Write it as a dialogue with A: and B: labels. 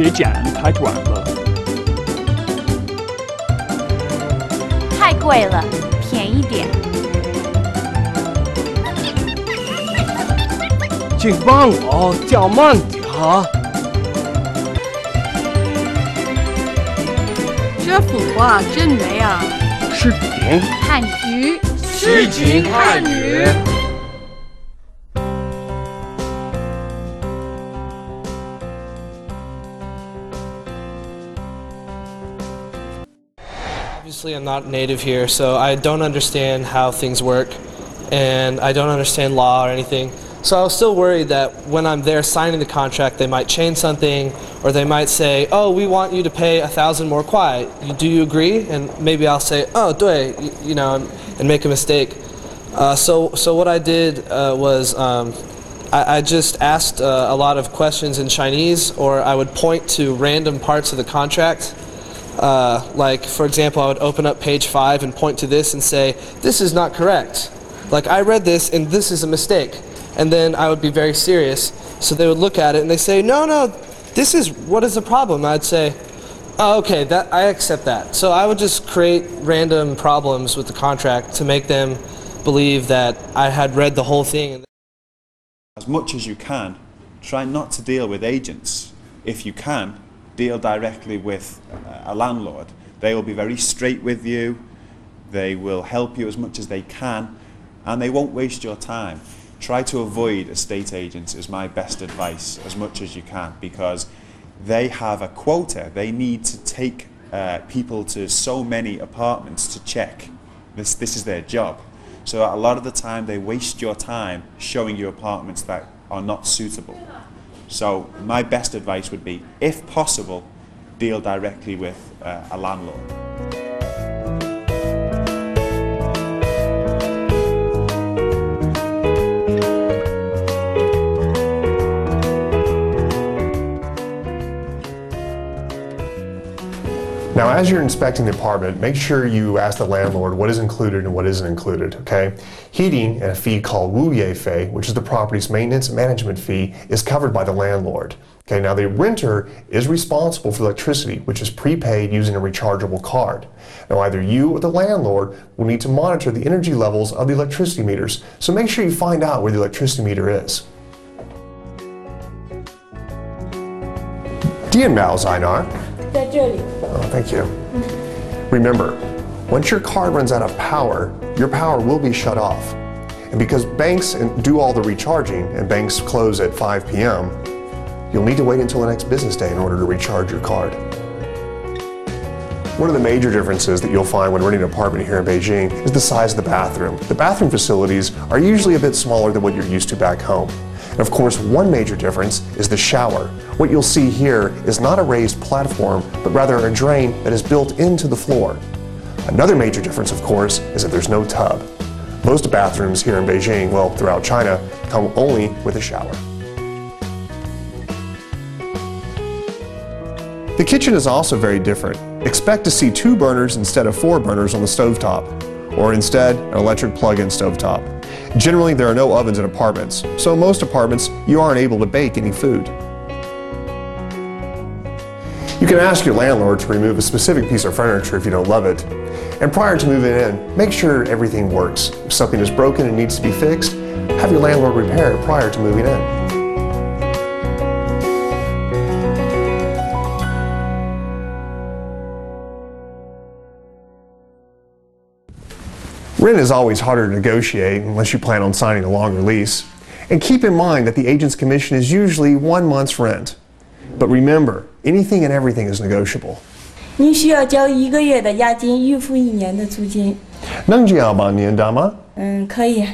A: 别剪，太短了。
B: 太贵了，便宜点。
C: 请帮我叫慢点啊！
D: 这幅画真美啊！
C: 视频
B: 汉语，
C: 诗情汉语。
E: Obviously, I'm not native here, so I don't understand how things work, and I don't understand law or anything. So I was still worried that when I'm there signing the contract, they might change something, or they might say, "Oh, we want you to pay a thousand more kuai. Do you agree?" And maybe I'll say, "Oh, 对," y- you know, and, and make a mistake. Uh, so, so what I did uh, was um, I, I just asked uh, a lot of questions in Chinese, or I would point to random parts of the contract. Uh, like, for example, I would open up page five and point to this and say, "This is not correct." Like, I read this and this is a mistake. And then I would be very serious. So they would look at it and they say, "No, no, this is what is the problem?" I'd say, oh, "Okay, that I accept that." So I would just create random problems with the contract to make them believe that I had read the whole thing.
F: As much as you can, try not to deal with agents. If you can, deal directly with uh, a landlord. They will be very straight with you, they will help you as much as they can, and they won't waste your time. Try to avoid estate agents, is my best advice, as much as you can, because they have a quota. They need to take uh, people to so many apartments to check. This, this is their job. So a lot of the time they waste your time showing you apartments that are not suitable. So my best advice would be, if possible, deal directly with uh, a landlord.
G: Now, as you're inspecting the apartment, make sure you ask the landlord what is included and what isn't included, okay? Heating and a fee called Wu Ye Fei, which is the property's maintenance and management fee, is covered by the landlord. Okay, now the renter is responsible for electricity, which is prepaid using a rechargeable card. Now, either you or the landlord will need to monitor the energy levels of the electricity meters, so make sure you find out where the electricity meter is. Dien Mao Zainar.
H: 在这里。
G: Oh, thank you. Remember, once your card runs out of power, your power will be shut off. And because banks do all the recharging and banks close at 5 p.m., you'll need to wait until the next business day in order to recharge your card. One of the major differences that you'll find when renting an apartment here in Beijing is the size of the bathroom. The bathroom facilities are usually a bit smaller than what you're used to back home. Of course, one major difference is the shower. What you'll see here is not a raised platform, but rather a drain that is built into the floor. Another major difference, of course, is that there's no tub. Most bathrooms here in Beijing, well, throughout China, come only with a shower. The kitchen is also very different. Expect to see two burners instead of four burners on the stovetop, or instead, an electric plug-in stovetop. Generally, there are no ovens in apartments, so in most apartments, you aren't able to bake any food. You can ask your landlord to remove a specific piece of furniture if you don't love it. And prior to moving in, make sure everything works. If something is broken and needs to be fixed, have your landlord repair it prior to moving in. Rent is always harder to negotiate unless you plan on signing a longer lease. And keep in mind that the agent's commission is usually one month's rent. But remember, anything and everything is negotiable.
H: 您需要交一个月的押金，预付一年的租金。
G: 能这样帮您大吗？
H: 嗯，可以。